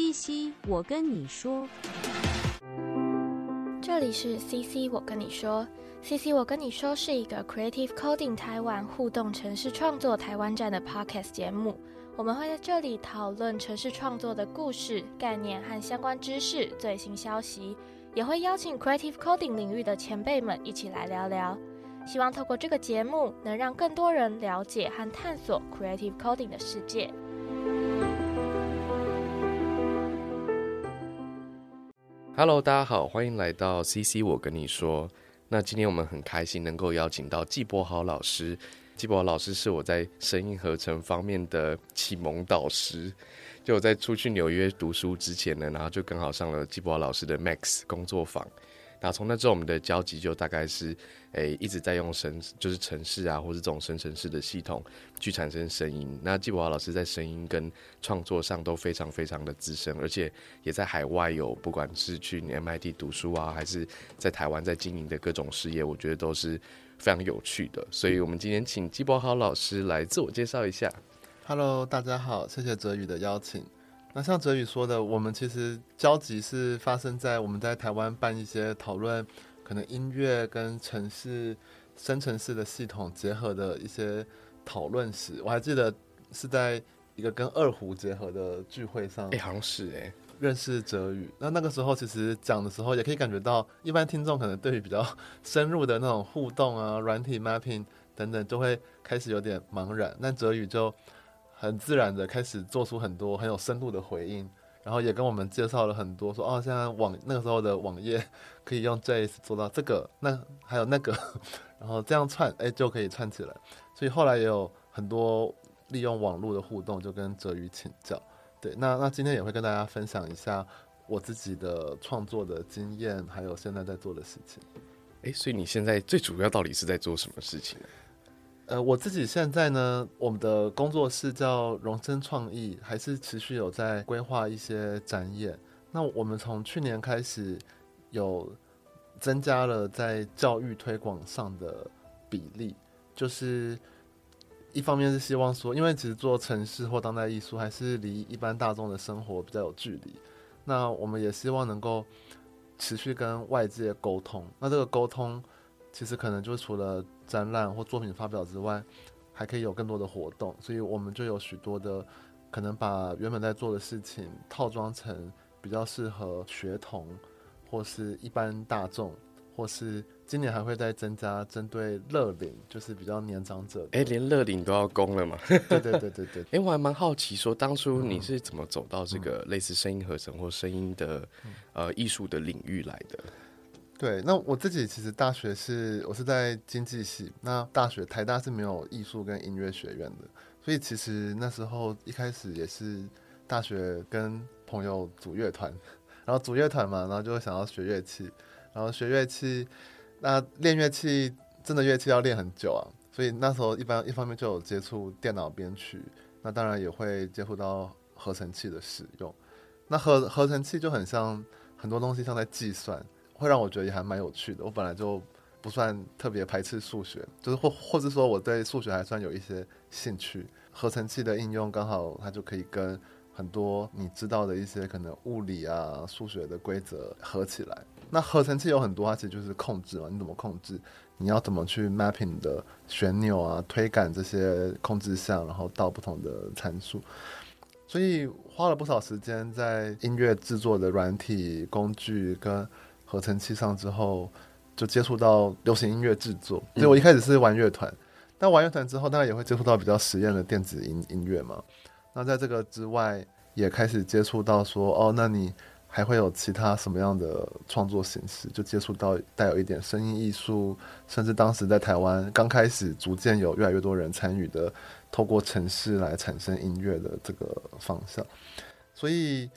CC，我跟你说，这里是 CC，我跟你说，CC，我跟你说是一个 Creative Coding 台湾互动城市创作台湾站的 Podcast 节目。我们会在这里讨论城市创作的故事、概念和相关知识、最新消息，也会邀请 Creative Coding 领域的前辈们一起来聊聊。希望透过这个节目，能让更多人了解和探索 Creative Coding 的世界。Hello，大家好，欢迎来到 CC。我跟你说，那今天我们很开心能够邀请到季博豪老师。季博豪老师是我在声音合成方面的启蒙导师。就我在出去纽约读书之前呢，然后就刚好上了季博豪老师的 Max 工作坊。那从那之后，我们的交集就大概是，诶，一直在用声，就是城市啊，或者这种生成式的系统去产生声音。那季博华老师在声音跟创作上都非常非常的资深，而且也在海外有不管是去 MIT 读书啊，还是在台湾在经营的各种事业，我觉得都是非常有趣的。所以我们今天请季博豪老师来自我介绍一下。Hello，大家好，谢谢哲宇的邀请。那像哲宇说的，我们其实交集是发生在我们在台湾办一些讨论，可能音乐跟城市生成式的系统结合的一些讨论时，我还记得是在一个跟二胡结合的聚会上，哎，好像是哎，认识哲宇。那那个时候其实讲的时候，也可以感觉到，一般听众可能对于比较 深入的那种互动啊、软体 mapping 等等，就会开始有点茫然。那哲宇就。很自然的开始做出很多很有深度的回应，然后也跟我们介绍了很多，说哦，现在网那个时候的网页可以用 JS 做到这个，那还有那个，然后这样串，哎，就可以串起来。所以后来也有很多利用网络的互动，就跟哲宇请教。对，那那今天也会跟大家分享一下我自己的创作的经验，还有现在在做的事情。哎，所以你现在最主要到底是在做什么事情？呃，我自己现在呢，我们的工作室叫荣生创意，还是持续有在规划一些展演。那我们从去年开始有增加了在教育推广上的比例，就是一方面是希望说，因为其实做城市或当代艺术还是离一般大众的生活比较有距离，那我们也希望能够持续跟外界沟通。那这个沟通。其实可能就除了展览或作品发表之外，还可以有更多的活动，所以我们就有许多的可能把原本在做的事情套装成比较适合学童或是一般大众，或是今年还会再增加针对乐龄，就是比较年长者。哎，连乐龄都要攻了嘛？对对对对对。哎，我还蛮好奇，说当初你是怎么走到这个类似声音合成或声音的呃艺术的领域来的？对，那我自己其实大学是我是在经济系，那大学台大是没有艺术跟音乐学院的，所以其实那时候一开始也是大学跟朋友组乐团，然后组乐团嘛，然后就会想要学乐器，然后学乐器，那练乐器真的乐器要练很久啊，所以那时候一般一方面就有接触电脑编曲，那当然也会接触到合成器的使用，那合合成器就很像很多东西像在计算。会让我觉得也还蛮有趣的。我本来就不算特别排斥数学，就是或或者说我对数学还算有一些兴趣。合成器的应用刚好它就可以跟很多你知道的一些可能物理啊、数学的规则合起来。那合成器有很多，它其实就是控制嘛。你怎么控制？你要怎么去 mapping 的旋钮啊、推杆这些控制项，然后到不同的参数。所以花了不少时间在音乐制作的软体工具跟。合成器上之后，就接触到流行音乐制作。所以我一开始是玩乐团，但玩乐团之后，当然也会接触到比较实验的电子音音乐嘛。那在这个之外，也开始接触到说，哦，那你还会有其他什么样的创作形式？就接触到带有一点声音艺术，甚至当时在台湾刚开始逐渐有越来越多人参与的，透过城市来产生音乐的这个方向。所以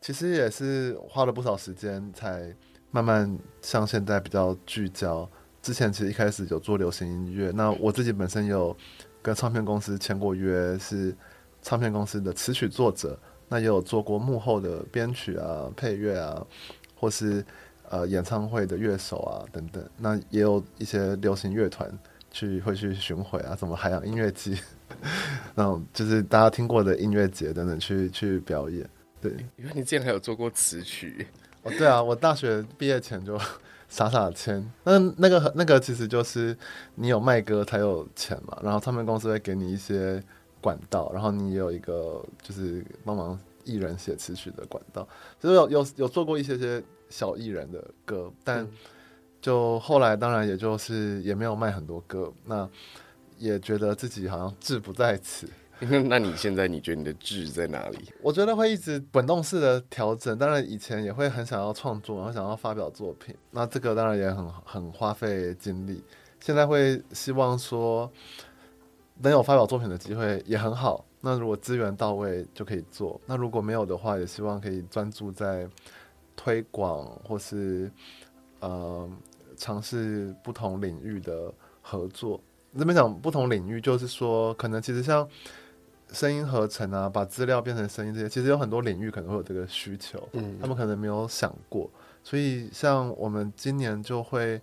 其实也是花了不少时间才。慢慢像现在比较聚焦，之前其实一开始有做流行音乐，那我自己本身有跟唱片公司签过约，是唱片公司的词曲作者，那也有做过幕后的编曲啊、配乐啊，或是呃演唱会的乐手啊等等，那也有一些流行乐团去会去巡回啊，什么海洋音乐季，那种就是大家听过的音乐节等等去去表演。对，因为你之前还有做过词曲，哦，对啊，我大学毕业前就傻傻签。那那个那个其实就是你有卖歌才有钱嘛，然后唱片公司会给你一些管道，然后你也有一个就是帮忙艺人写词曲的管道，就是有有有做过一些些小艺人的歌，但就后来当然也就是也没有卖很多歌，那也觉得自己好像志不在此。那你现在你觉得你的志在哪里？我觉得会一直滚动式的调整，当然以前也会很想要创作，然后想要发表作品，那这个当然也很很花费精力。现在会希望说能有发表作品的机会也很好，那如果资源到位就可以做，那如果没有的话，也希望可以专注在推广或是呃尝试不同领域的合作。这边讲不同领域，就是说可能其实像。声音合成啊，把资料变成声音，这些其实有很多领域可能会有这个需求，嗯，他们可能没有想过，所以像我们今年就会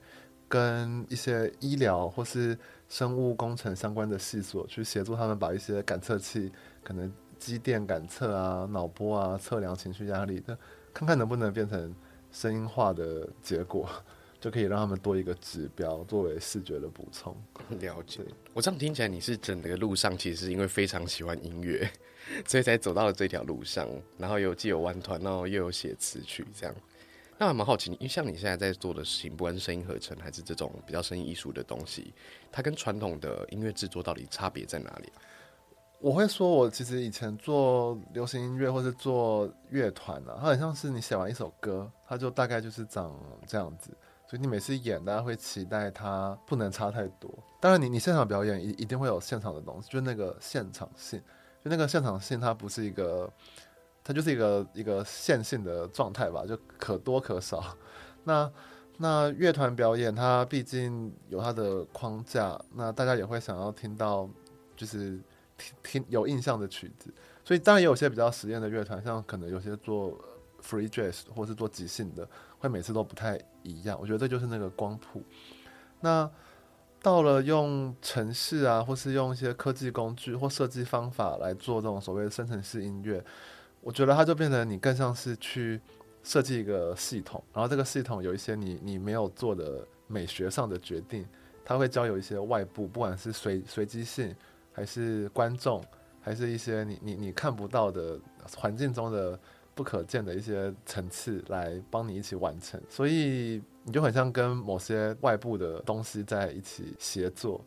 跟一些医疗或是生物工程相关的系所去协助他们把一些感测器，可能肌电感测啊、脑波啊，测量情绪压力的，看看能不能变成声音化的结果。就可以让他们多一个指标作为视觉的补充。了解，我这样听起来，你是整个路上其实是因为非常喜欢音乐，所以才走到了这条路上，然后有既有玩团，然后又有写词曲，这样。那我蛮好奇，因为像你现在在做的事情，不管是声音合成还是这种比较声音艺术的东西，它跟传统的音乐制作到底差别在哪里？我会说，我其实以前做流行音乐或是做乐团啊，它很像是你写完一首歌，它就大概就是长这样子。所以你每次演，大家会期待它不能差太多。当然，你你现场表演一一定会有现场的东西，就是那个现场性，就那个现场性，它不是一个，它就是一个一个线性的状态吧，就可多可少。那那乐团表演，它毕竟有它的框架，那大家也会想要听到，就是听听有印象的曲子。所以当然也有些比较实验的乐团，像可能有些做 free jazz 或是做即兴的。会每次都不太一样，我觉得这就是那个光谱。那到了用城市啊，或是用一些科技工具或设计方法来做这种所谓的生成式音乐，我觉得它就变成你更像是去设计一个系统，然后这个系统有一些你你没有做的美学上的决定，它会交由一些外部，不管是随随机性，还是观众，还是一些你你你看不到的环境中的。不可见的一些层次来帮你一起完成，所以你就很像跟某些外部的东西在一起协作。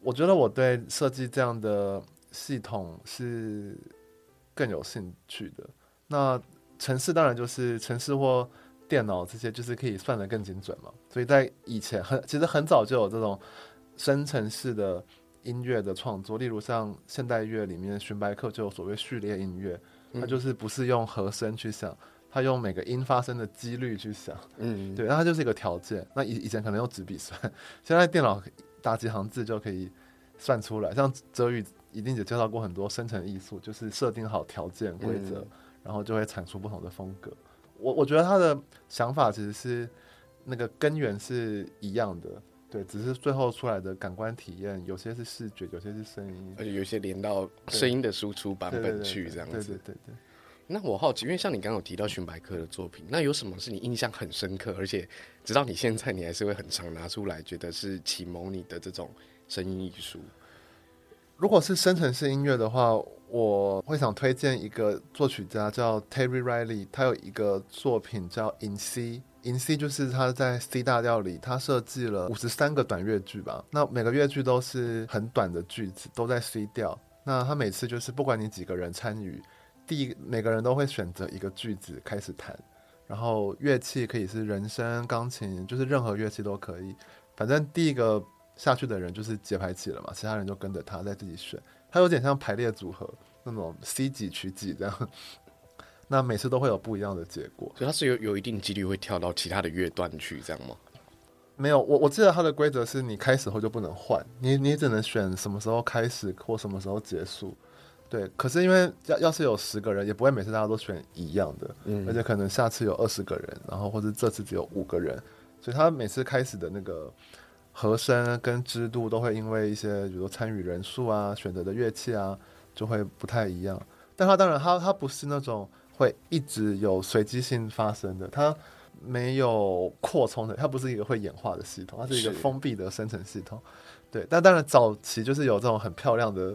我觉得我对设计这样的系统是更有兴趣的。那城市当然就是城市或电脑这些，就是可以算得更精准嘛。所以在以前很其实很早就有这种生成式的音乐的创作，例如像现代乐里面荀白克就有所谓序列音乐。他就是不是用和声去想，他用每个音发生的几率去想，嗯，对，那它就是一个条件。那以以前可能用纸笔算，现在电脑打几行字就可以算出来。像哲宇一定也介绍过很多生成艺术，就是设定好条件规则，然后就会产出不同的风格。我我觉得他的想法其实是那个根源是一样的。对，只是最后出来的感官体验，有些是视觉，有些是声音，而且有些连到声音的输出版本去这样子。对对对对。那我好奇，因为像你刚刚有提到寻白客的作品，那有什么是你印象很深刻，而且直到你现在你还是会很常拿出来，觉得是启蒙你的这种声音艺术？如果是生成式音乐的话，我会想推荐一个作曲家叫 Terry Riley，他有一个作品叫 In C。In C 就是他在 C 大调里，他设计了五十三个短乐句吧。那每个乐句都是很短的句子，都在 C 调。那他每次就是不管你几个人参与，第一每个人都会选择一个句子开始弹，然后乐器可以是人声、钢琴，就是任何乐器都可以。反正第一个下去的人就是节拍器了嘛，其他人就跟着他在自己选。他有点像排列组合那种 C 几取几这样。那每次都会有不一样的结果，所以它是有有一定几率会跳到其他的乐段去，这样吗？没有，我我记得它的规则是你开始后就不能换，你你只能选什么时候开始或什么时候结束。对，可是因为要要是有十个人，也不会每次大家都选一样的，嗯，而且可能下次有二十个人，然后或者这次只有五个人，所以他每次开始的那个和声跟支度都会因为一些，比如说参与人数啊、选择的乐器啊，就会不太一样。但它当然，它它不是那种。会一直有随机性发生的，它没有扩充的，它不是一个会演化的系统，它是一个封闭的生成系统。对，但当然早期就是有这种很漂亮的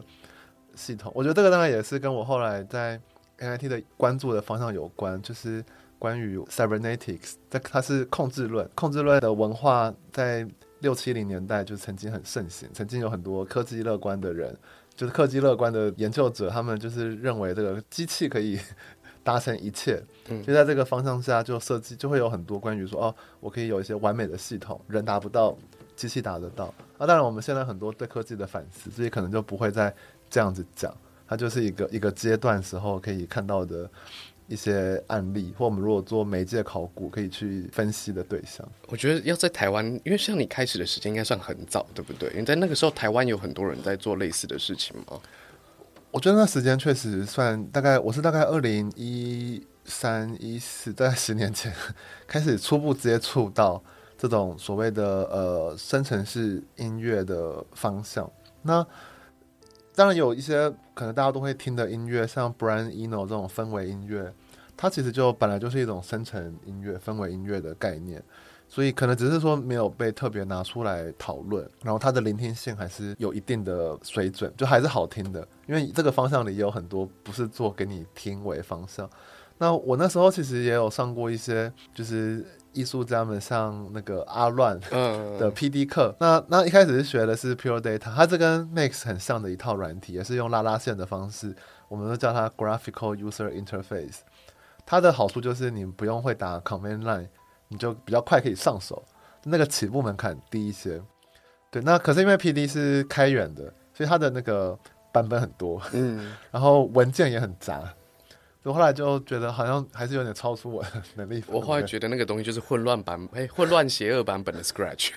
系统，我觉得这个当然也是跟我后来在 NIT 的关注的方向有关，就是关于 cybernetics，这它是控制论，控制论的文化在六七零年代就曾经很盛行，曾经有很多科技乐观的人，就是科技乐观的研究者，他们就是认为这个机器可以 达成一切，嗯就在这个方向下就设计就会有很多关于说哦，我可以有一些完美的系统，人达不到，机器达得到。啊，当然我们现在很多对科技的反思，这些可能就不会再这样子讲，它就是一个一个阶段时候可以看到的一些案例，或我们如果做媒介考古可以去分析的对象。我觉得要在台湾，因为像你开始的时间应该算很早，对不对？因为在那个时候，台湾有很多人在做类似的事情嘛。我觉得那时间确实算大概，我是大概二零一三一四，大概十年前开始初步接触到这种所谓的呃生成式音乐的方向。那当然有一些可能大家都会听的音乐，像 Brian Eno 这种氛围音乐，它其实就本来就是一种生成音乐、氛围音乐的概念。所以可能只是说没有被特别拿出来讨论，然后它的聆听性还是有一定的水准，就还是好听的。因为这个方向里也有很多不是做给你听为方向。那我那时候其实也有上过一些，就是艺术家们上那个阿乱嗯，的 PD 课。那那一开始是学的是 Pure Data，它这跟 Max 很像的一套软体，也是用拉拉线的方式，我们都叫它 Graphical User Interface。它的好处就是你不用会打 Command Line。你就比较快可以上手，那个起步门槛低一些。对，那可是因为 PD 是开源的，所以它的那个版本很多，嗯，然后文件也很杂。我后来就觉得好像还是有点超出我的 能力。我后来觉得那个东西就是混乱版，哎，混乱邪恶版本的 Scratch。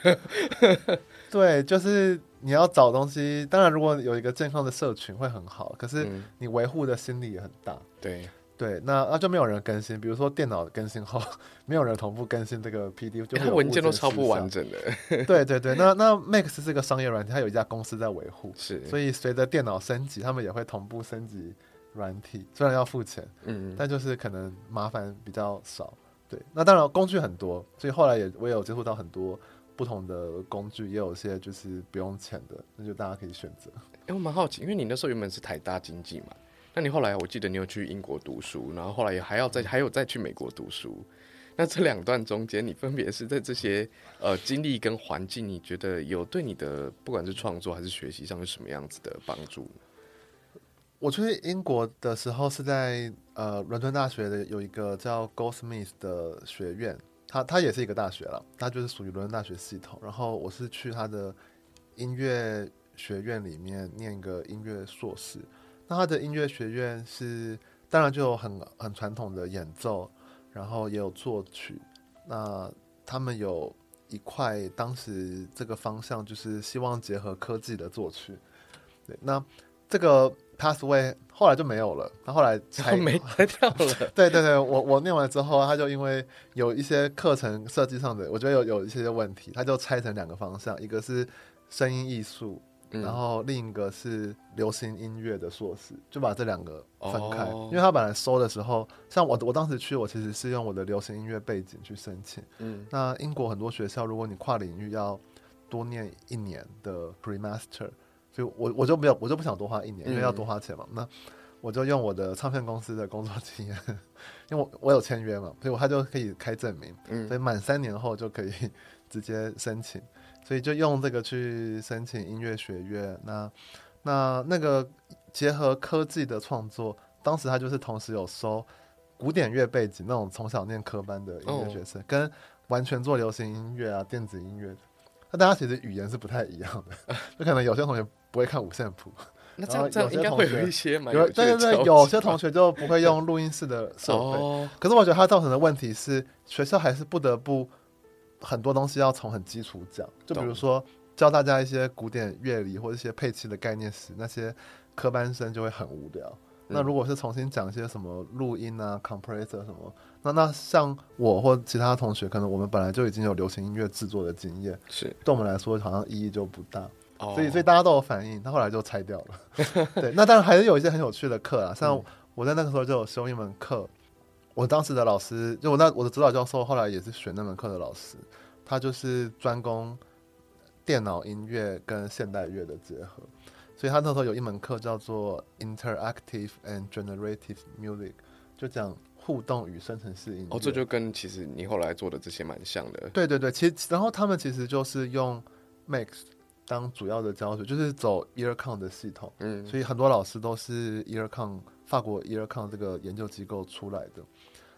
对，就是你要找东西，当然如果有一个健康的社群会很好，可是嗯你维护的心力也很大。对，对，那那就没有人更新，比如说电脑更新后，没有人同步更新这个 PD，就会有它文件都物超不完整的。对对对，那那 Max 是个商业软件，它有一家公司在维护，是，所以随着电脑升级，他们也会同步升级软体，虽然要付钱，嗯，但就是可能麻烦比较少。对，那当然工具很多，所以后来也我也有接触到很多不同的工具，也有些就是不用钱的，那就大家可以选择。哎，我蛮好奇，因为你那时候原本是台大经济嘛，那你后来我记得你有去英国读书，然后后来也还要再还有再去美国读书。那这两段中间，你分别是在这些呃经历跟环境，你觉得有对你的不管是创作还是学习上有什么样子的帮助？我去英国的时候是在呃伦敦大学的有一个叫 Goldsmith 的学院，它它也是一个大学了，它就是属于伦敦大学系统。然后我是去它的音乐学院里面念一个音乐硕士。那它的音乐学院是当然就有很很传统的演奏，然后也有作曲。那他们有一块当时这个方向就是希望结合科技的作曲。对，那这个 pathway 后来就没有了，他后来然拆 没拆掉了。对对对，我我念完之后，他就因为有一些课程设计上的，我觉得有有一些问题，他就拆成两个方向，一个是声音艺术，嗯然后另一个是流行音乐的硕士，就把这两个分开。哦因为他本来收的时候，像我我当时去，我其实是用我的流行音乐背景去申请。嗯那英国很多学校，如果你跨领域要多念一年的 pre master，所以我我就没有我就不想多花一年，因为要多花钱嘛。那我就用我的唱片公司的工作经验，因为我我有签约嘛，所以我他就可以开证明，所以嗯，满三年后就可以 直接申请，所以就用这个去申请音乐学院。那那那个结合科技的创作，当时他就是同时有收古典乐背景那种从小念科班的音乐学生，跟完全做流行音乐啊、电子音乐的。那大家其实语言是不太一样的，就可能有些同学不会看五线谱，那这样这样应该会有一些蛮有对对对，有些同学就不会用录音室的设备。哦，可是我觉得它造成的问题是，学校还是不得不很多东西要从很基础讲，就比如说教大家一些古典乐理或者一些配器的概念时，那些科班生就会很无聊。那嗯如果是重新讲一些什么录音啊、compressor 什么，那那像我或其他同学，可能我们本来就已经有流行音乐制作的经验，是，对我们来说好像意义就不大。哦所以所以大家都有反应，他后来就拆掉了。对，那当然还是有一些很有趣的课啊，像嗯我在那个时候就有修一门课，我当时的老师，就我那我的指导教授，后来也是选那门课的老师，他就是专攻电脑音乐跟现代乐的结合，所以他那时候有一门课叫做 Interactive and Generative Music，就讲互动与生成式音乐。哦，这就跟其实你后来做的这些蛮像的。对对对，其实然后他们其实就是用 Max 当主要的教学，就是走 Earcon 的系统，嗯，所以很多老师都是 Earcon 法国 Earcon 这个研究机构出来的。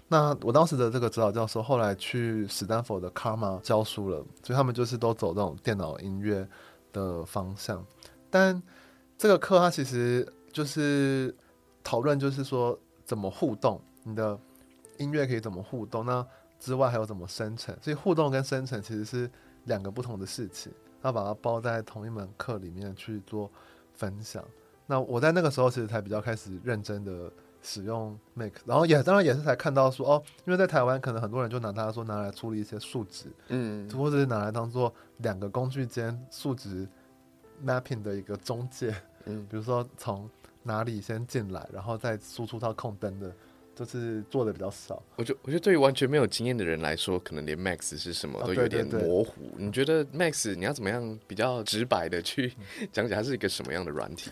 那我当时的这个指导教授后来去史丹佛的 Karma 教书了，所以他们就是都走这种电脑音乐的方向。但这个课它其实就是讨论，就是说怎么互动，你的音乐可以怎么互动？那之外还有怎么生成？所以互动跟生成其实是两个不同的事情，要把它包在同一门课里面去做分享。那我在那个时候其实才比较开始认真的。使用 Make，然后也当然也是才看到说哦，因为在台湾可能很多人就拿它说拿来处理一些数值，嗯，或者是拿来当做两个工具间数值 mapping 的一个中介，嗯，比如说从哪里先进来，然后再输出到控灯的，就是做的比较少。我觉我觉得对于完全没有经验的人来说，可能连 Max 是什么都有点模糊。你觉得 Max 你要怎么样比较直白的去 讲解它是一个什么样的软体？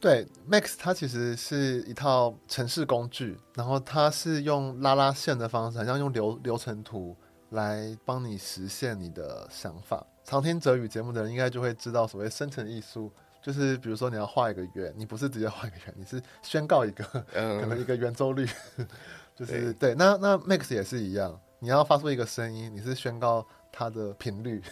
对，Max 它其实是一套程式工具，然后它是用拉拉线的方式，好像用流流程图来帮你实现你的想法。常听哲宇节目的人应该就会知道，所谓生成艺术，就是比如说你要画一个圆，你不是直接画一个圆，你是宣告一个 可能一个圆周率，就是对。那那 Max 也是一样，你要发出一个声音，你是宣告它的频率。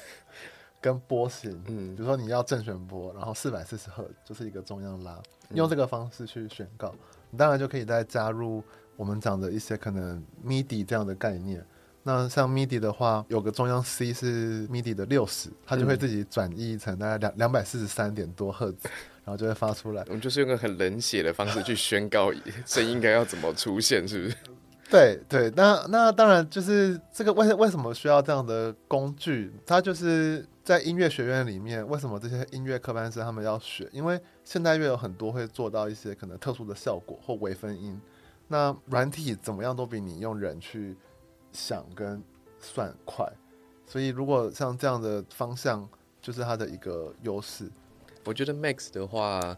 跟波形，嗯，比如说你要正弦波，然后四百四十赫就是一个中央拉，用这个方式去宣告，你当然就可以再加入我们讲的一些可能 MIDI 这样的概念。那像 MIDI 的话，有个中央 C 是 MIDI 的六十，它就会自己转译成大概两两百四十三点多赫兹，然后就会发出来。我们就是用个很冷血的方式去宣告声音该要怎么出现，是不是？对对，那那当然就是这个为为什么需要这样的工具？它就是在音乐学院里面，为什么这些音乐科班生他们要学？因为现代乐有很多会做到一些可能特殊的效果或微分音，那软体怎么样都比你用人去想跟算快，所以如果像这样的方向，就是它的一个优势。我觉得 Max 的话。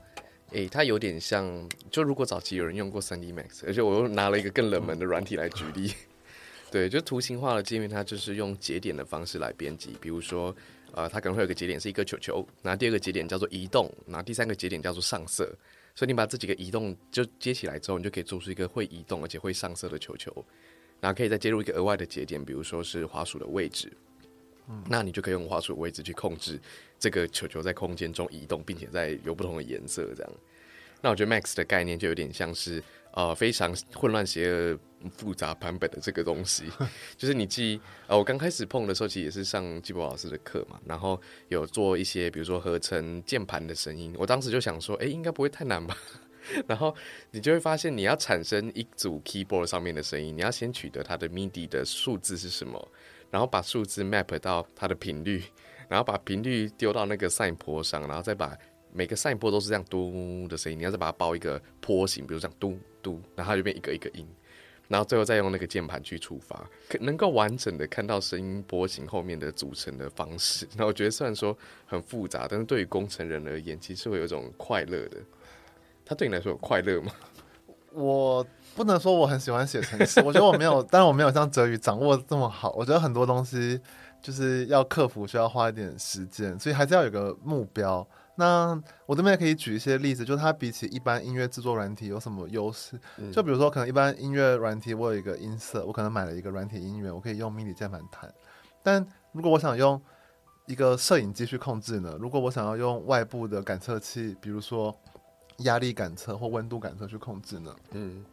诶，它有点像，就如果早期有人用过三 D Max，而且我又拿了一个更冷门的软体来举例，对，就图形化的界面，它就是用节点的方式来编辑，比如说，呃，它可能会有个节点是一个球球，那第二个节点叫做移动，那第三个节点叫做上色，所以你把这几个移动就接起来之后，你就可以做出一个会移动而且会上色的球球，然后可以再接入一个额外的节点，比如说是滑鼠的位置。嗯那你就可以用滑鼠的位置去控制这个球球在空间中移动，并且在有不同的颜色这样。那我觉得 Max 的概念就有点像是呃非常混乱、邪恶、复杂版本的这个东西。就是你记呃，我刚开始碰的时候，其实也是上季博老师的课嘛，然后有做一些比如说合成键盘的声音。我当时就想说，哎，应该不会太难吧？然后你就会发现，你要产生一组 keyboard 上面的声音，你要先取得它的 MIDI 的数字是什么。然后把数字 map 到它的频率，然后把频率丢到那个 sine 波上，然后再把每个 sine 波都是这样嘟的声音，你要再把它包一个波形，比如这样嘟嘟，然后它就变一个一个音，然后最后再用那个键盘去触发，可能够完整的看到声音波形后面的组成的方式。那我觉得虽然说很复杂，但是对于工程人而言，其实会有一种快乐的。它对你来说有快乐吗？我。不能说我很喜欢写程式，我觉得我没有，当然我没有像哲宇掌握这么好。我觉得很多东西就是要克服，需要花一点时间，所以还是要有个目标。那我这边也可以举一些例子，就是它比起一般音乐制作软体有什么优势？就比如说，可能一般音乐软体我有一个音色，我可能买了一个软体音源，我可以用 MIDI 键盘弹。但如果我想用一个摄影机去控制呢？如果我想要用外部的感测器，比如说压力感测或温度感测去控制呢？嗯。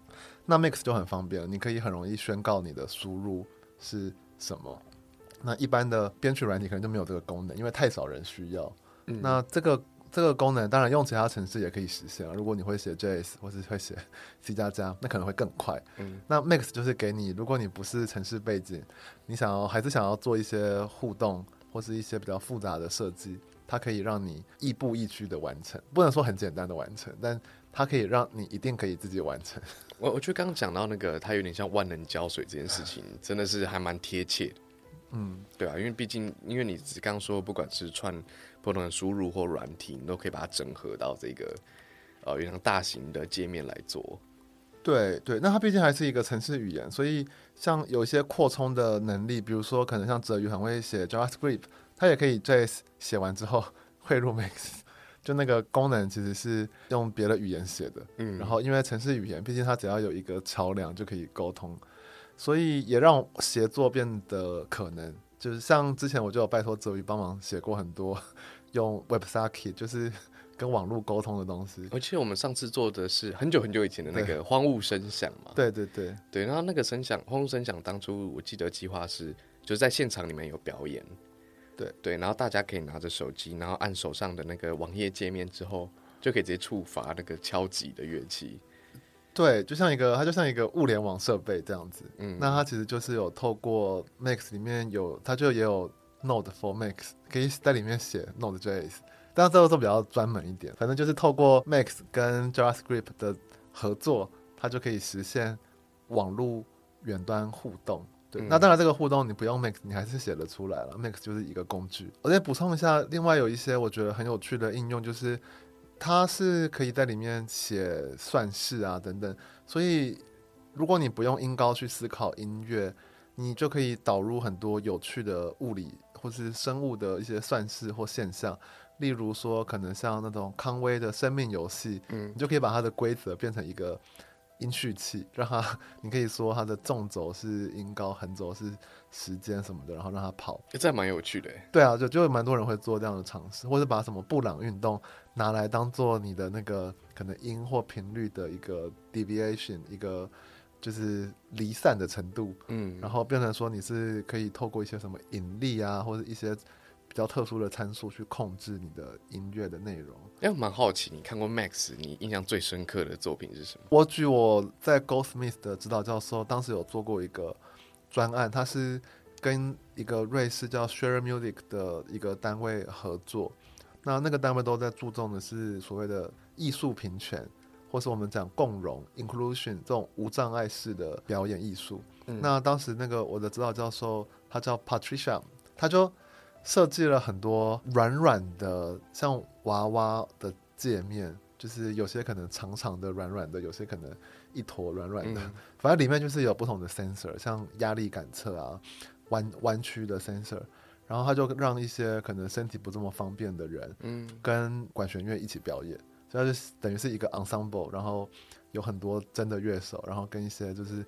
那 Mix 就很方便了，你可以很容易宣告你的输入是什么。那一般的编曲软体可能就没有这个功能，因为太少人需要。那这个这个功能当然用其他程式也可以实现了。如果你会写 JS 或是会写 C 加加，那可能会更快。那 Mix 就是给你，如果你不是城市背景，你想要还是想要做一些互动或是一些比较复杂的设计，它可以让你亦步亦趋的完成。不能说很简单的完成，但它可以让你一定可以自己完成。我我觉得刚刚讲到那个，它有点像万能胶水这件事情，真的是还蛮贴切的。嗯，对啊，因为毕竟，因为你只刚刚说，不管是串不同的输入或软体，你都可以把它整合到这个呃，有像大型的界面来做。对对，那它毕竟还是一个程式语言，所以像有一些扩充的能力，比如说可能像泽宇很会写 JavaScript，它也可以 JS 写完之后 汇入 Max，就那个功能其实是用别的语言写的。嗯，然后因为城市语言，毕竟它只要有一个桥梁就可以沟通，所以也让协作变得可能。就是像之前我就有拜托泽宇帮忙写过很多用 WebSocket，就是。跟网络沟通的东西，而且我们上次做的是很久很久以前的那个荒芜声响嘛。对对对对，然后那个声响，荒芜声响，当初我记得计划是就是在现场里面有表演，对对，然后大家可以拿着手机，然后按手上的那个网页界面之后，就可以直接触发那个敲击的乐器。对，就像一个它就像一个物联网设备这样子。嗯，那它其实就是有透过 Max 里面有，它就也有 Node for Max，可以在里面写 Node JS。但这个都比较专门一点，反正就是透过 Max 跟 JavaScript 的合作，它就可以实现网络远端互动。对，那当然这个互动你不用 Max，你还是写得出来了。Max 就是一个工具。我再补充一下，另外有一些我觉得很有趣的应用，就是它是可以在里面写算式啊等等。所以如果你不用音高去思考音乐，你就可以导入很多有趣的物理或是生物的一些算式或现象。例如说，可能像那种康威的生命游戏，嗯，你就可以把它的规则变成一个音序器，让它，你可以说它的纵轴是音高，横轴是时间什么的，然后让它跑，这蛮有趣的。对啊，就就蛮多人会做这样的尝试，或者把什么布朗运动拿来当做你的那个可能音或频率的一个 deviation，一个就是离散的程度，嗯，然后变成说你是可以透过一些什么引力啊，或者一些。比较特殊的参数去控制你的音乐的内容。哎，蛮好奇，你看过 Max，你印象最深刻的作品是什么？我举我在 Goldsmith 的指导教授，当时有做过一个专案，他是跟一个瑞士叫 Share Music 的一个单位合作。那那个单位都在注重的是所谓的艺术平权，或是我们讲共融 （inclusion） 这种无障碍式的表演艺术。那当时那个我的指导教授他叫 Patricia，他就。设计了很多软软的，像娃娃的界面，就是有些可能长长的、软软的，有些可能一坨软软的。反正里面就是有不同的 sensor，像压力感测啊、弯弯曲的 sensor。然后他就让一些可能身体不这么方便的人，嗯，跟管弦乐一起表演，所以就等于是一个 ensemble。然后有很多真的乐手，然后跟一些就是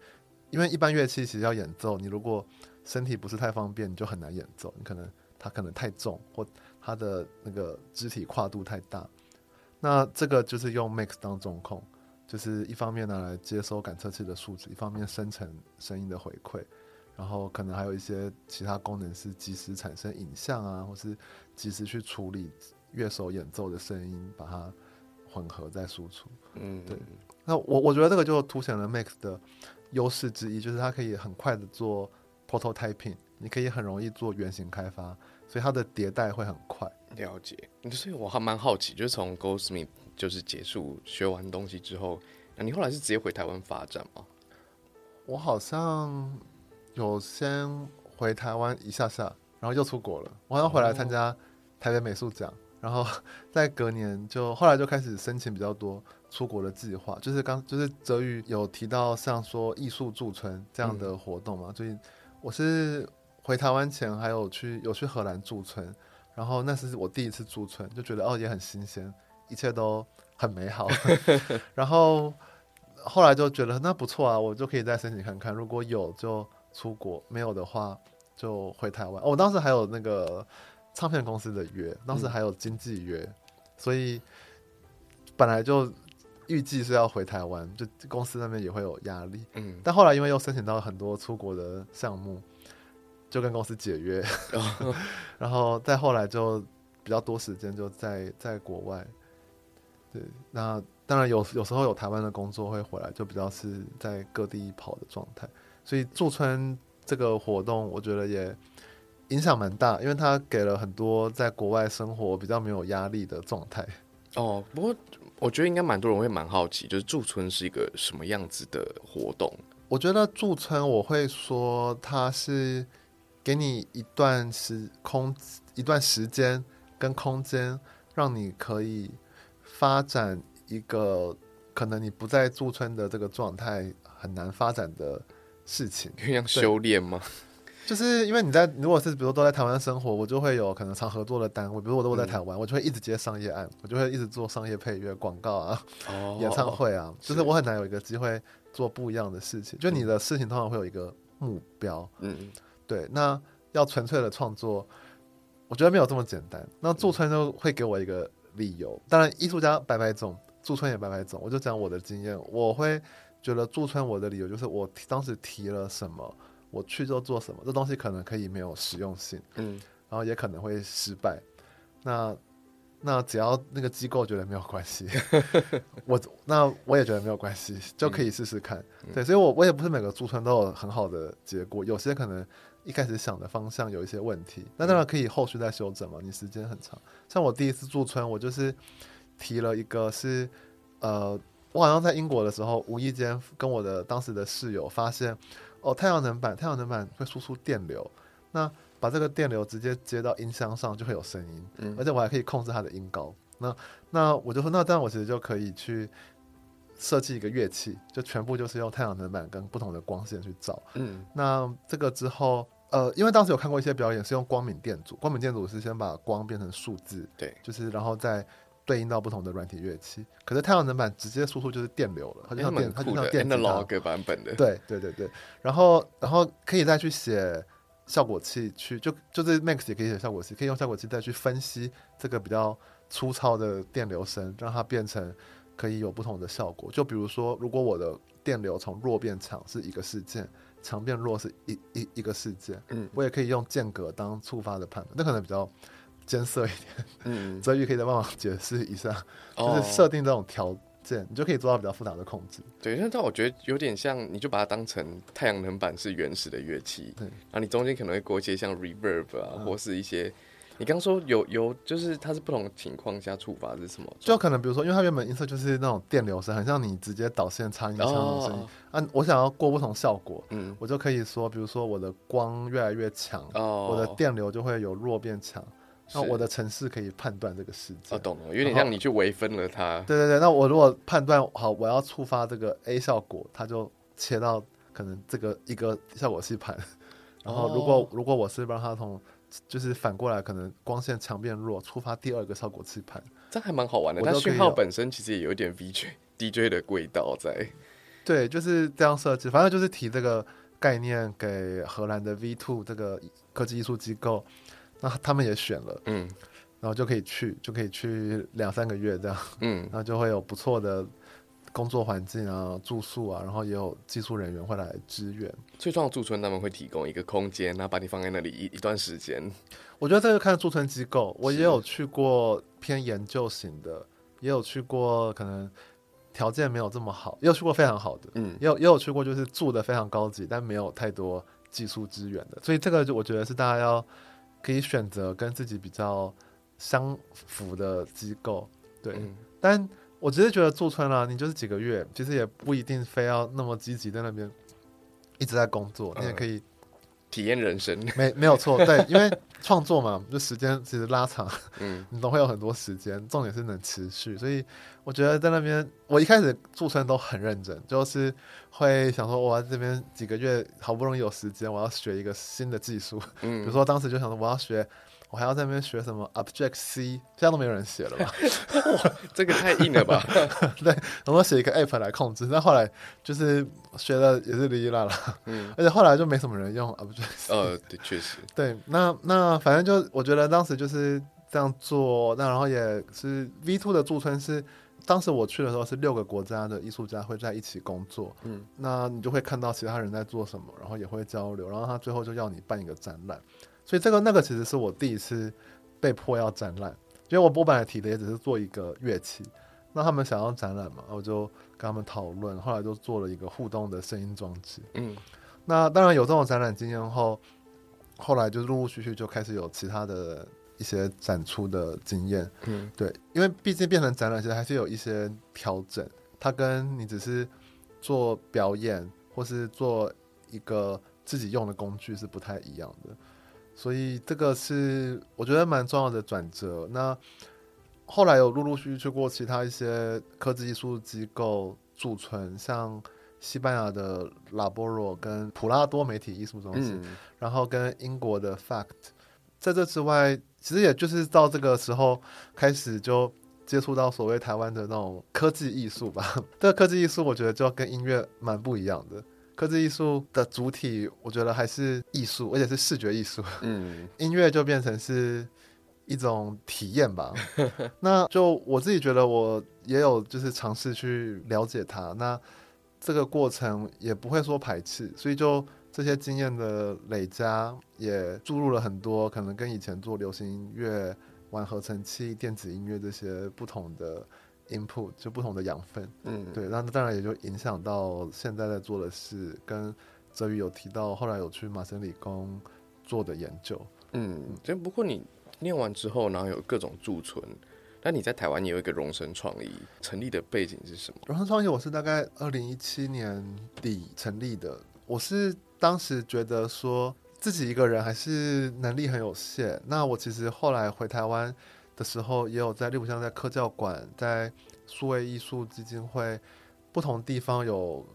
因为一般乐器其实要演奏，你如果身体不是太方便，你就很难演奏，你可能。它可能太重，或它的那个肢体跨度太大，那这个就是用 Max 当中控，就是一方面拿来接收感测器的数值，一方面生成声音的回馈，然后可能还有一些其他功能是及时产生影像啊，或是及时去处理乐手演奏的声音，把它混合再输出。嗯，对。那我我觉得这个就凸显了 Max 的优势之一，就是它可以很快的做 prototyping。你可以很容易做原型开发，所以它的迭代会很快。了解，所以我还蛮好奇，就是从 Goldsmith 就是结束学完东西之后，那你后来是直接回台湾发展吗？我好像有先回台湾一下下，然后又出国了。我好像回来参加台北美术奖，然后在隔年就后来就开始申请比较多出国的计划。就是刚就是泽宇有提到像说艺术驻村这样的活动嘛，所以我是。回台湾前还有去有去荷兰驻村，然后那是我第一次驻村，就觉得哦也很新鲜，一切都很美好。然后后来就觉得那不错啊，我就可以再申请看看，如果有就出国，没有的话就回台湾。我当时还有那个唱片公司的约，当时还有经纪约，所以本来就预计是要回台湾，就公司那边也会有压力。嗯，但后来因为又申请到很多出国的项目。就跟公司解约，然后再后来就比较多时间就在在国外。对，那当然有有时候有台湾的工作会回来，就比较是在各地跑的状态。所以驻村这个活动，我觉得也影响蛮大，因为它给了很多在国外生活比较没有压力的状态。哦，不过我觉得应该蛮多人会蛮好奇，就是驻村是一个什么样子的活动？我觉得驻村我会说它是给你一段时空一段时间跟空间，让你可以发展一个可能你不在驻村的这个状态很难发展的事情。因为像修炼吗？就是因为你在如果是比如说都在台湾生活，我就会有可能常合作的单位，比如我都在台湾，我就会一直接商业案，我就会一直做商业配乐、广告啊、哦演唱会啊，就是我很难有一个机会做不一样的事情。就你的事情通常会有一个目标，嗯，对，那要纯粹的创作，我觉得没有这么简单。那驻村就会给我一个理由，当然艺术家百百种，驻村也百百种。我就讲我的经验，我会觉得驻村我的理由就是我当时提了什么，我去就做什么，这东西可能可以没有实用性，嗯，然后也可能会失败。那那只要那个机构觉得没有关系，我那我也觉得没有关系，就可以试试看。对，所以我我也不是每个驻村都有很好的结果，有些可能一开始想的方向有一些问题，那当然可以后续再修整嘛。你时间很长，像我第一次驻村，我就是提了一个是呃，我好像在英国的时候，无意间跟我的当时的室友发现，哦，太阳能板，太阳能板会输出电流，那把这个电流直接接到音箱上就会有声音，嗯而且我还可以控制它的音高。那那我就说，那这样我其实就可以去设计一个乐器，就全部就是用太阳能板跟不同的光线去照。嗯，那这个之后，呃，因为当时有看过一些表演是用光敏电阻，光敏电阻是先把光变成数字，对，就是然后再对应到不同的软体乐器。可是太阳能板直接输出就是电流了，它就哎像电，它就像电吉他。analog 版本的，对对对对，然后然后可以再去写效果器去，就就是 Max 也可以写效果器，可以用效果器再去分析这个比较粗糙的电流声，让它变成可以有不同的效果。就比如说，如果我的电流从弱变强是一个事件，强变弱是一一一个事件，嗯我也可以用间隔当触发的判断，那可能比较艰涩一点。嗯，泽宇可以再帮忙解释一下，就哦是设定这种条件，你就可以做到比较复杂的控制。对，那但我觉得有点像，你就把它当成太阳能板是原始的乐器，对然后你中间可能会过一些像 reverb 啊，嗯或是一些，你刚说有有，就是它是不同情况下触发是什么？就可能比如说，因为它原本音色就是那种电流声，很像你直接导线插音箱那种声音、哦，啊。我想要过不同效果，嗯，我就可以说，比如说我的光越来越强，哦，我的电流就会有弱变强，那我的城市可以判断这个事件。哦懂了，有点像你去微分了它，对对对，那我如果判断好我要触发这个 A 效果，它就切到可能这个一个效果器盘，然后如果、哦如果我是让它从就是反过来，可能光线强变弱，触发第二个效果器盘。这还蛮好玩的。但讯号本身其实也有点 VJ DJ 的味道在，对，就是这样设计。反正就是提这个概念给荷兰的 V Two 这个科技艺术机构，那他们也选了，嗯然后就可以去，就可以去两三个月这样，嗯然后就会有不错的工作环境啊、住宿啊，然后也有技术人员会来支援。最创驻村他们会提供一个空间，然后把你放在那里一一段时间，我觉得这个看驻村机构，我也有去过偏研究型的，也有去过可能条件没有这么好，也有去过非常好的。嗯也有也有去过，就是住的非常高级，但没有太多技术资源的，所以这个就我觉得是大家要可以选择跟自己比较相符的机构，对。嗯但我只是觉得驻村啊，你就是几个月，其实也不一定非要那么积极在那边一直在工作，你也嗯可以体验人生，没没有错，对，因为创作嘛，就时间其实拉长，嗯。你都会有很多时间，重点是能持续，所以我觉得在那边，我一开始驻村都很认真，就是会想说，我在这边几个月好不容易有时间，我要学一个新的技术，嗯。比嗯，如说当时就想说我要学，我还要在那边学什么 Object C，现在都没有人写了吧？这个太硬了吧？对然后写一个 App 来控制，但后来就是学的也是哩哩啦啦，嗯，而且后来就没什么人用 Object C。呃，对，确实，对，那那反正就我觉得当时就是这样做，那然后也是 V two 的驻村是当时我去的时候是六个国家的艺术家会在一起工作，嗯那你就会看到其他人在做什么，然后也会交流，然后他最后就要你办一个展览，所以这个那个其实是我第一次被迫要展览，因为我我本来提的也只是做一个乐器，那他们想要展览嘛，我就跟他们讨论，后来就做了一个互动的声音装置。嗯那当然有这种展览经验后，后来就陆陆续续就开始有其他的一些展出的经验。嗯，对，因为毕竟变成展览，其实还是有一些调整，它跟你只是做表演或是做一个自己用的工具是不太一样的，所以这个是我觉得蛮重要的转折。那后来有陆陆续续去过其他一些科技艺术机构驻村，像西班牙的拉波罗跟普拉多媒体艺术中心，嗯，然后跟英国的 Fact，在这之外，其实也就是到这个时候开始就接触到所谓台湾的那种科技艺术吧。这个科技艺术，我觉得就跟音乐蛮不一样的。科技艺术的主体，我觉得还是艺术，而且是视觉艺术。嗯，音乐就变成是一种体验吧。那就我自己觉得，我也有就是尝试去了解它。那这个过程也不会说排斥，所以就这些经验的累加，也注入了很多可能跟以前做流行音乐、玩合成器、电子音乐这些不同的 input，就不同的养分。嗯，对，那当然也就影响到现在在做的事，跟泽宇有提到，后来有去麻省理工做的研究。嗯，这不过你念完之后，然后有各种驻存，那你在台湾也有一个荣生创意成立的背景是什么？荣生创意我是大概二零一七年底成立的，我是当时觉得说自己一个人还是能力很有限。那我其实后来回台湾的时候，也有在，六不像在科教馆、在数位艺术基金会不同地方有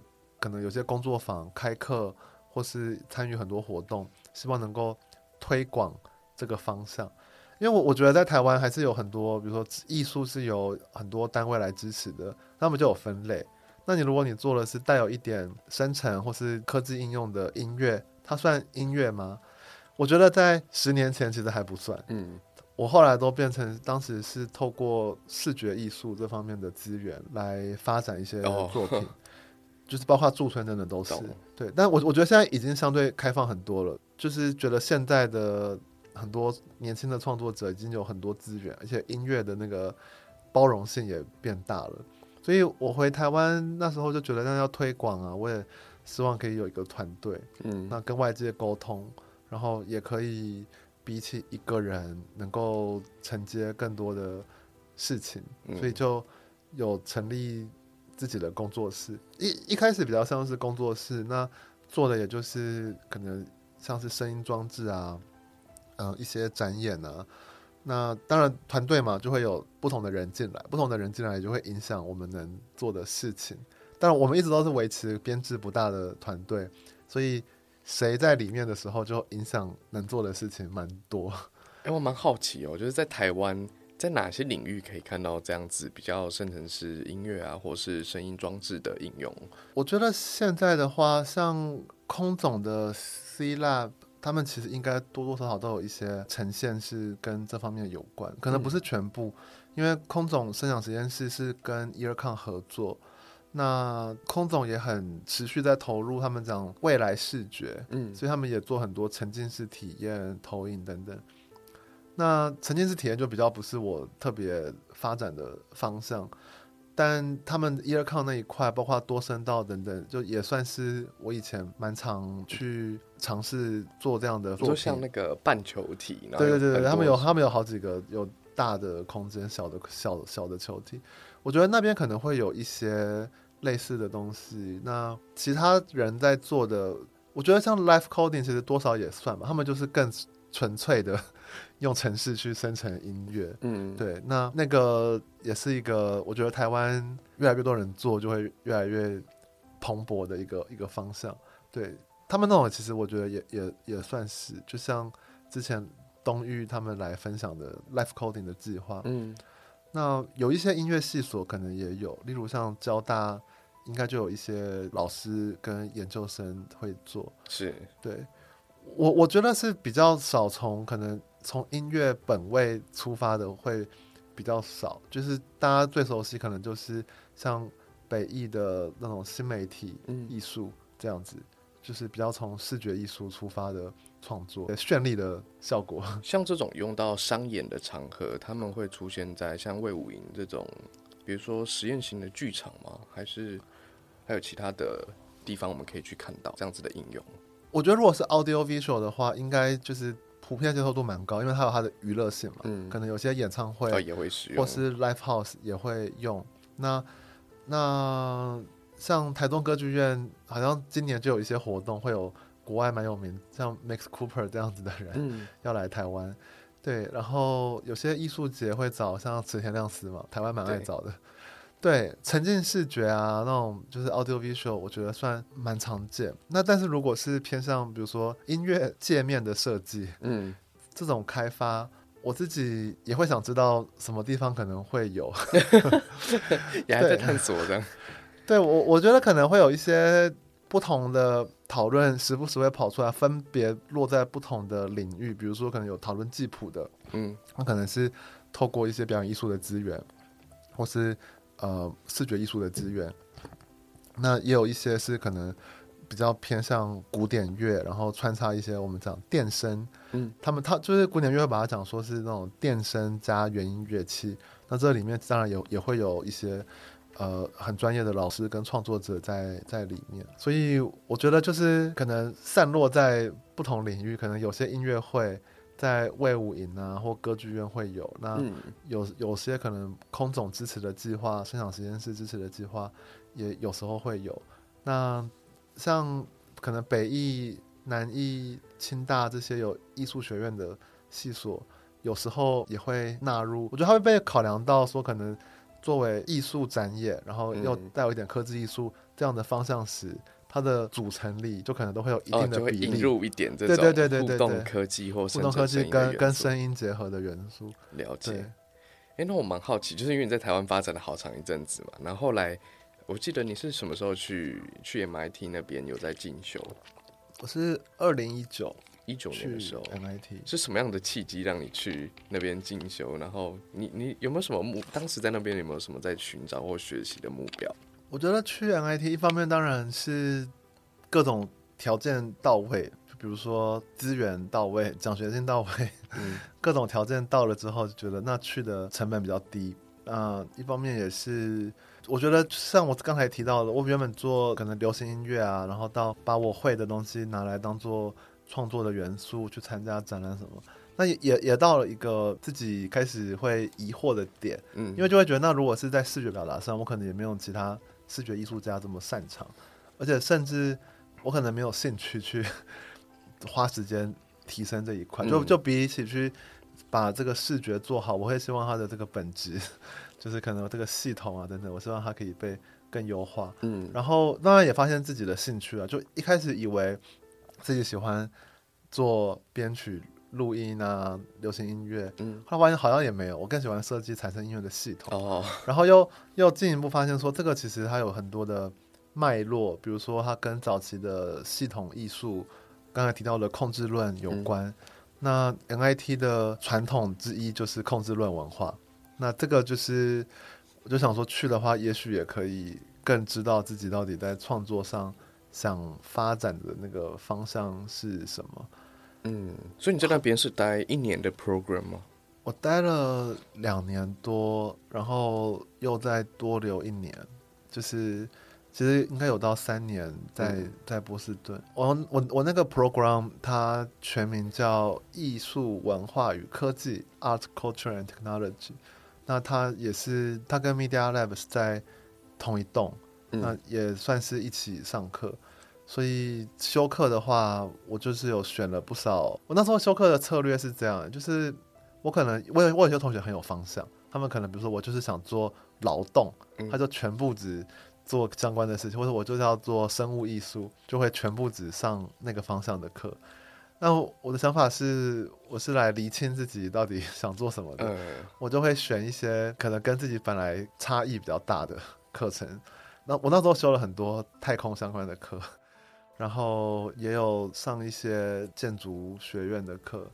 可能有些工作坊开课，或是参与很多活动，希望能够推广这个方向。因为我我觉得在台湾还是有很多，比如说艺术是由很多单位来支持的，那么就有分类。那你如果你做的是带有一点生成或是科技应用的音乐，它算音乐吗？我觉得在十年前其实还不算。嗯我后来都变成当时是透过视觉艺术这方面的资源来发展一些哦作品，就是包括驻村等等都是对。但我我觉得现在已经相对开放很多了，就是觉得现在的很多年轻的创作者已经有很多资源，而且音乐的那个包容性也变大了。所以我回台湾那时候就觉得那要推广啊，我也希望可以有一个团队，嗯，那跟外界沟通，然后也可以比起一个人能够承接更多的事情，嗯所以就有成立自己的工作室。一一开始比较像是工作室，那做的也就是可能像是声音装置啊，嗯、一些展演啊。那当然，团队嘛，就会有不同的人进来，不同的人进来也就会影响我们能做的事情。当然，我们一直都是维持编制不大的团队，所以谁在里面的时候，就影响能做的事情蛮多。哎、我蛮好奇哦，就是在台湾，在哪些领域可以看到这样子比较生成式音乐啊，或是声音装置的应用？我觉得现在的话，像空总的 C Lab，他们其实应该多多少少都有一些呈现是跟这方面有关，可能不是全部，因为空总声响实验室是跟 EarCon 合作，那空总也很持续在投入他们讲未来视觉，嗯所以他们也做很多沉浸式体验、投影等等。那沉浸式体验就比较不是我特别发展的方向，但他们 EarCon 那一块，包括多声道等等，就也算是我以前蛮常去尝试做这样的作品。就像那个半球体，对对对对，他们有他们有好几个有大的空间，小的小小的球体，我觉得那边可能会有一些类似的东西。那其他人在做的，我觉得像 life coding 其实多少也算吧，他们就是更纯粹的 用程式去生成音乐。嗯，对，那那个也是一个，我觉得台湾越来越多人做，就会越来越蓬勃的一个一个方向。对他们那种，其实我觉得也也也算是，就像之前东玉他们来分享的 life coding 的计划，嗯那有一些音乐系所可能也有，例如像交大，应该就有一些老师跟研究生会做。是对我，我觉得是比较少从可能从音乐本位出发的会比较少，就是大家最熟悉可能就是像北艺的那种新媒体嗯艺术这样子，就是比较从视觉艺术出发的创作，绚丽的效果。像这种用到商演的场合，他们会出现在像魏武营这种，比如说实验型的剧场吗？还是还有其他的地方我们可以去看到这样子的应用？我觉得如果是 audio visual 的话，应该就是普遍接受度蛮高，因为它有它的娱乐性嘛。嗯可能有些演唱会哦也会使用，或是 live house 也会用。那那像台东歌剧院，好像今年就有一些活动，会有国外蛮有名，像 Max Cooper 这样子的人嗯要来台湾。对，然后有些艺术节会找像池田亮司嘛，台湾蛮爱找的。对，沉浸视觉啊，那种就是 audio visual，我觉得算蛮常见。那但是如果是偏向比如说音乐界面的设计，嗯，这种开发，我自己也会想知道什么地方可能会有。也还在探索的，对我，我觉得可能会有一些不同的讨论，时不时会跑出来，分别落在不同的领域。比如说，可能有讨论记谱的，嗯那可能是透过一些表演艺术的资源，或是呃视觉艺术的资源。那也有一些是可能比较偏向古典乐，然后穿插一些我们讲电声，嗯，他们他就是古典乐会把它讲说是那种电声加元音乐器。那这里面当然有也会有一些呃很专业的老师跟创作者在在里面，所以我觉得就是可能散落在不同领域，可能有些音乐会在魏武营啊或歌剧院会有，那嗯有有些可能空总支持的计划、生产实验室支持的计划，也有时候会有。那像可能北艺、南艺、清大这些有艺术学院的系所，有时候也会纳入。我觉得它会被考量到说，可能作为艺术展演，然后又嗯带有一点科技艺术这样的方向时，它的组成力就可能都会有一哦定的比例。入一点这对种对对对对互动对科技或互动科技跟跟声音结合的元素，了解对。哎、那我蛮好奇，就是因为你在台湾发展了好长一阵子嘛，然后后来我记得你是什么时候去去 MIT 那边有在进修？我是二零一九一九年去的时候，MIT，是什么样的契机让你去那边进修？然后你你有没有什么目？当时在那边有没有什么在寻找或学习的目标？我觉得去 MIT 一方面当然是各种条件到位，就比如说资源到位、奖学金到位，嗯。各种条件到了之后，就觉得那去的成本比较低。嗯、一方面也是，我觉得像我刚才提到的，我原本做可能流行音乐啊，然后到把我会的东西拿来当做创作的元素去参加展览什么，那也也也到了一个自己开始会疑惑的点，嗯，因为就会觉得，那如果是在视觉表达上，我可能也没有其他视觉艺术家这么擅长，而且甚至我可能没有兴趣去 花时间提升这一块。就嗯就比起去把这个视觉做好，我会希望它的这个本质，就是可能这个系统啊等等，我希望它可以被更优化。嗯然后当然也发现自己的兴趣啊，就一开始以为自己喜欢做编曲、录音啊、流行音乐，嗯后来发现好像也没有，我更喜欢设计产生音乐的系统。哦然后又又进一步发现说，这个其实它有很多的脉络，比如说它跟早期的系统艺术，刚才提到的控制论有关。那 NIT 的传统之一就是控制论文化，那这个就是我就想说去的话，也许也可以更知道自己到底在创作上想发展的那个方向是什么。嗯，所以你在那边是待一年的 program 吗？我待了两年多，然后又再多留一年，就是其实应该有到三年在、嗯在波士顿。我我我那个 program 它全名叫艺术文化与科技 （Art, Culture and Technology）。那它也是它跟 Media Lab 是在同一栋，那嗯也算是一起上课。所以修课的话，我就是有选了不少。我那时候修课的策略是这样，就是我可能我有我有些同学很有方向，他们可能比如说我就是想做劳动，嗯他就全部只做相关的事情，或者我就是要做生物艺术，就会全部只上那个方向的课。那我的想法是，我是来厘清自己到底想做什么的。嗯我就会选一些可能跟自己本来差异比较大的课程。那我那时候修了很多太空相关的课，然后也有上一些建筑学院的课，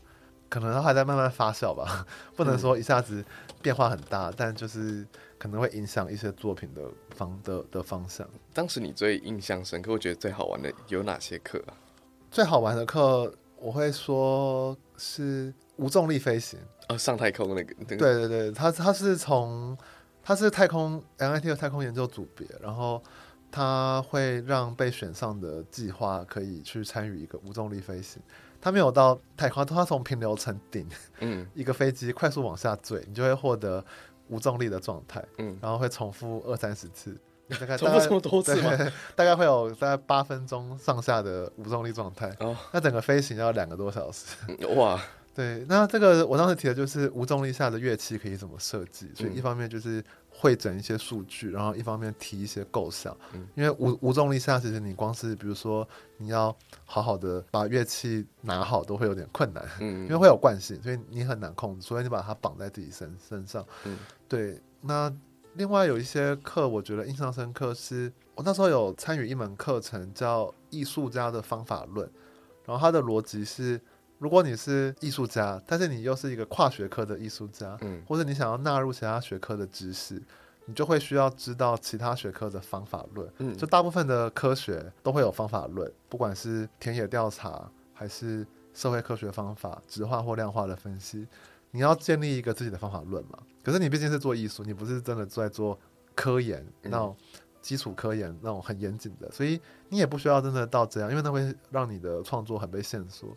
可能它还在慢慢发酵吧，不能说一下子变化很大，但就是可能会影响一些作品的方的的方向。当时你最印象深刻，我觉得最好玩的有哪些课啊？最好玩的课，我会说是无重力飞行。哦，上太空那个，那个，对对对，他他是从他是太空 MIT 的太空研究组别，然后他会让被选上的计划可以去参与一个无重力飞行。它没有到太夸张，它从平流层顶嗯 一个飞机快速往下坠，你就会获得无重力的状态，嗯，然后会重复二三十次，大概 重复这么多次吗？大概会有大概八分钟上下的无重力状态。哦，那整个飞行要两个多小时。嗯哇，对，那这个我当时提的就是无重力下的乐器可以怎么设计，所以嗯一方面就是会整一些数据，然后一方面提一些构想。嗯因为无无重力下，其实你光是比如说你要好好的把乐器拿好，都会有点困难，嗯，因为会有惯性，所以你很难控制，所以你把它绑在自己身身上。嗯对，那另外有一些课，我觉得印象深刻是，我那时候有参与一门课程叫艺术家的方法论，然后它的逻辑是，如果你是艺术家，但是你又是一个跨学科的艺术家，嗯或者你想要纳入其他学科的知识，你就会需要知道其他学科的方法论。嗯，就大部分的科学都会有方法论，不管是田野调查还是社会科学方法、质化或量化的分析，你要建立一个自己的方法论嘛。可是你毕竟是做艺术，你不是真的在做科研嗯那种基础科研那种很严谨的，所以你也不需要真的到这样，因为那会让你的创作很被限缩。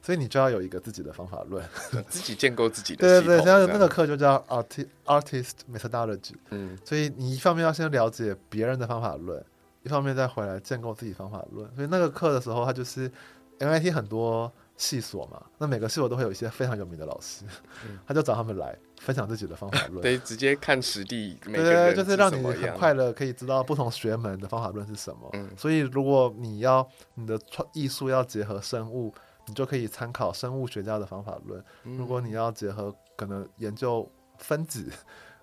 所以你就要有一个自己的方法论，自己建构自己的对对对，像那个课就叫 artist artist methodology，嗯。所以你一方面要先了解别人的方法论，一方面再回来建构自己方法论。所以那个课的时候，他就是 MIT 很多系所嘛，那每个系所都会有一些非常有名的老师，嗯。他就找他们来分享自己的方法论。对直接看实地，对对对，就是让你很快的可以知道不同学门的方法论是什么。嗯。所以如果你要你的创艺术要结合生物，你就可以参考生物学家的方法论。嗯如果你要结合可能研究分子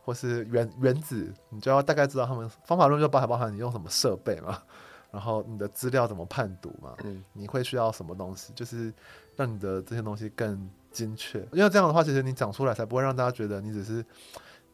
或是原原子，你就要大概知道他们方法论就包含包含你用什么设备嘛，然后你的资料怎么判读嘛，嗯你会需要什么东西，就是让你的这些东西更精确。因为这样的话，其实你讲出来才不会让大家觉得你只是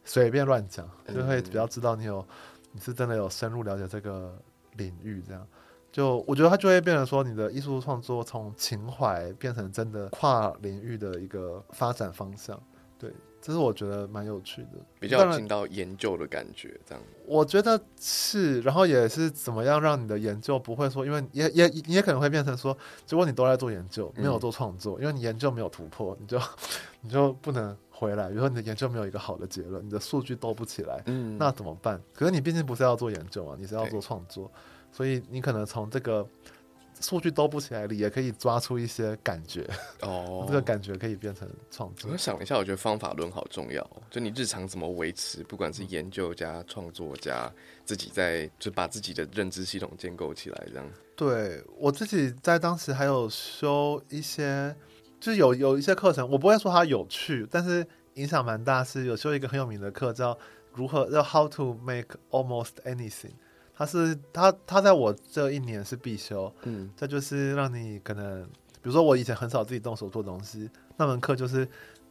随便乱讲，就会比较知道你有你是真的有深入了解这个领域这样。就我觉得它就会变成说，你的艺术创作从情怀变成真的跨领域的一个发展方向。对，这是我觉得蛮有趣的。比较进到研究的感觉，这样。我觉得是，然后也是怎么样让你的研究不会说，因为也也你也可能会变成说，结果你都在做研究，没有做创作，因为你研究没有突破，你就 你就不能回来。比如说你的研究没有一个好的结论，你的数据都不起来，嗯那怎么办？可是你毕竟不是要做研究嘛，你是要做创作，所以你可能从这个数据兜不起来里，也可以抓出一些感觉，哦，这个感觉可以变成创作我。想一下，我觉得方法论好重要哦。就你日常怎么维持，不管是研究家、创作家，自己在就把自己的认知系统建构起来，这样。对我自己在当时还有修一些，就是有有一些课程，我不会说它有趣，但是影响蛮大，是有修一个很有名的课叫如何要 How to Make Almost Anything。它是他他在我这一年是必修，嗯这就是让你可能，比如说我以前很少自己动手做东西，那门课就是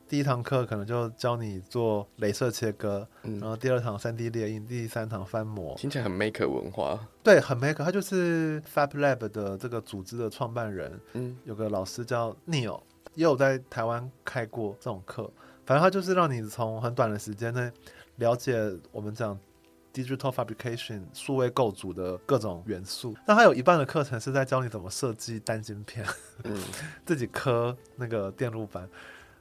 第一堂课可能就教你做镭射切割，然嗯，后第二堂三 D 列印，第三堂翻模，听起来很 maker 文化。对，很 make。他就是 Fab Lab 的这个组织的创办人，嗯有个老师叫 Neil，也有在台湾开过这种课。反正他就是让你从很短的时间内了解我们讲 digital fabrication 数位构筑的各种元素。那它有一半的课程是在教你怎么设计单晶片，嗯，自己磕那个电路板。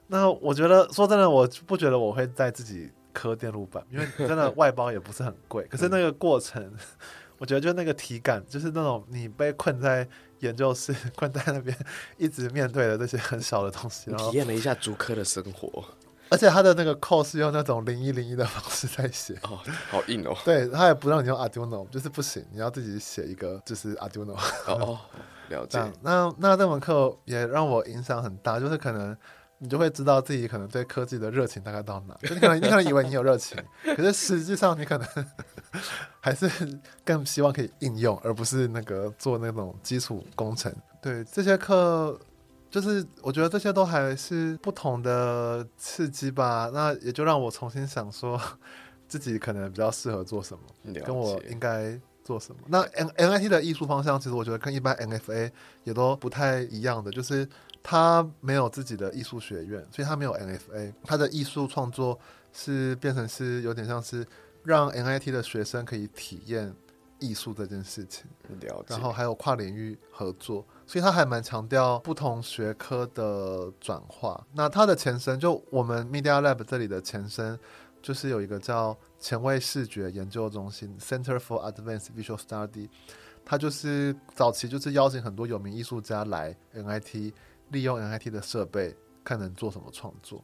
那我觉得说真的，我不觉得我会在自己磕电路板，因为真的外包也不是很贵。可是那个过程，我觉得就那个体感，就是那种你被困在研究室，困在那边，一直面对的这些很小的东西，然后体验了一下竹科的生活而且他的那个 code 是用那种零一零一的方式在写。哦，好硬哦。对他也不让你用 Arduino，就是不行，你要自己写一个就是 Arduino。哦哦，了解那。，那那这门课也让我影响很大，就是可能你就会知道自己可能对科技的热情大概到哪。就你可能 你可能以为你有热情，可是实际上你可能 还是更希望可以应用，而不是那个做那种基础工程。对这些课。就是我觉得这些都还是不同的刺激吧，那也就让我重新想说 自己可能比较适合做什么。跟我应该做什么。那 N N I T 的艺术方向，其实我觉得跟一般 N F A 也都不太一样的，就是他没有自己的艺术学院，所以他没有 N F A，他的艺术创作是变成是有点像是让 N I T 的学生可以体验艺术这件事情，了解。然后还有跨领域合作，所以他还蛮强调不同学科的转化。那他的前身就我们 Media Lab 这里的前身，就是有一个叫前卫视觉研究中心 （Center for Advanced Visual Study），它就是早期就是邀请很多有名艺术家来 NIT，利用 NIT 的设备，看能做什么创作。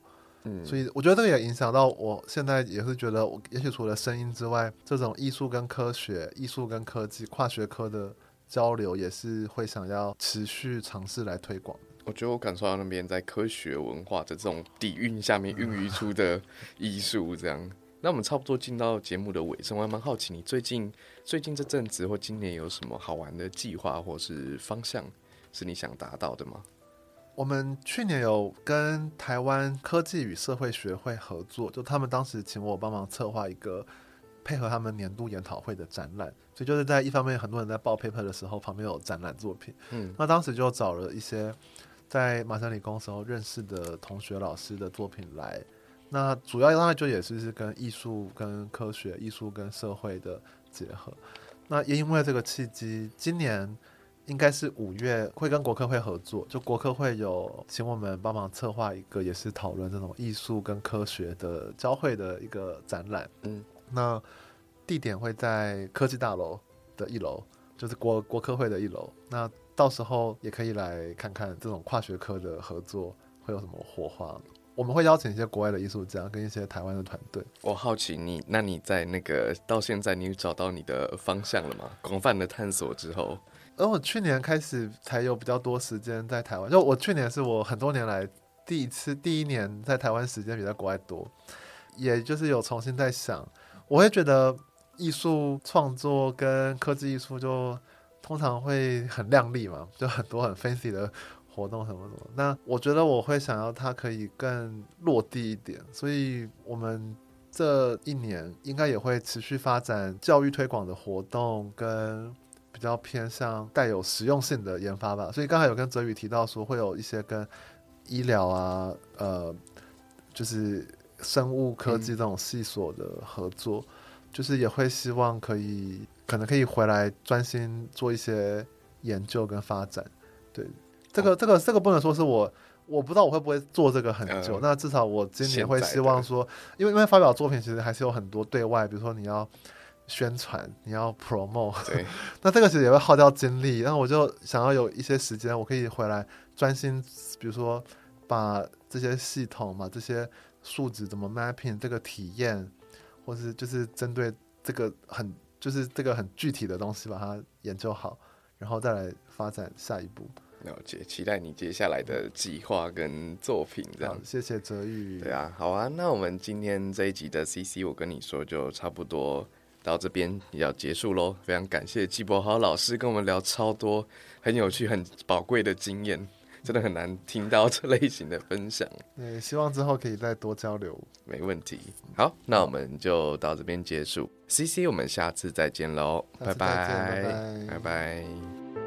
嗯，所以我觉得这个也影响到我现在也是觉得，我也许除了声音之外，这种艺术跟科学、艺术跟科技跨学科的交流，也是会想要持续尝试来推广。我觉得我感受到那边在科学文化的这种底蕴下面孕育出的艺术，这样。那我们差不多进到节目的尾声，我还蛮好奇你最近最近这阵子或今年有什么好玩的计划或是方向是你想达到的吗？我们去年有跟台湾科技与社会学会合作，就他们当时请我帮忙策划一个配合他们年度研讨会的展览，所以就是在一方面很多人在报 paper 的时候，旁边有展览作品。嗯，那当时就找了一些在麻省理工时候认识的同学、老师的作品来。那主要当然就也是是跟艺术、跟科学、艺术跟社会的结合。那也因为这个契机，今年应该是五月会跟国科会合作，就国科会有请我们帮忙策划一个，也是讨论这种艺术跟科学的交汇的一个展览。嗯，那地点会在科技大楼的一楼，就是国国科会的一楼。那到时候也可以来看看这种跨学科的合作会有什么火花。我们会邀请一些国外的艺术家跟一些台湾的团队。我好奇你，那你在那个到现在，你找到你的方向了吗？广泛的探索之后，而我去年开始才有比较多时间在台湾。就我去年是我很多年来第一次，第一年在台湾时间比在国外多，也就是有重新在想，我会觉得艺术创作跟科技艺术就通常会很亮丽嘛，就很多很 fancy 的。活动什么什么，那我觉得我会想要它可以更落地一点，所以我们这一年应该也会持续发展教育推广的活动，跟比较偏向带有实用性的研发吧。所以刚才有跟泽宇提到说，会有一些跟医疗啊，呃，就是生物科技这种细所的合作，就是也会希望可以可能可以回来专心做一些研究跟发展，对。这个这个这个不能说是我，我不知道我会不会做这个很久。那至少我今年会希望说，因为因为发表作品其实还是有很多对外，比如说你要宣传，你要 promote，对，那这个其实也会耗掉精力。然后我就想要有一些时间，我可以回来专心，比如说把这些系统嘛，这些数值怎么 mapping 这个体验，或是就是针对这个很就是这个很具体的东西把它研究好，然后再来发展下一步。了解，期待你接下来的计划跟作品，这样。谢谢泽宇。对啊，好啊，那我们今天这一集的 CC，我跟你说就差不多到这边也要结束喽。非常感谢季伯豪老师跟我们聊超多很有趣、很宝贵的经验，真的很难听到这类型的分享。对，希望之后可以再多交流。没问题。好，那我们就到这边结束。CC，我们下次再见喽，拜拜拜拜拜。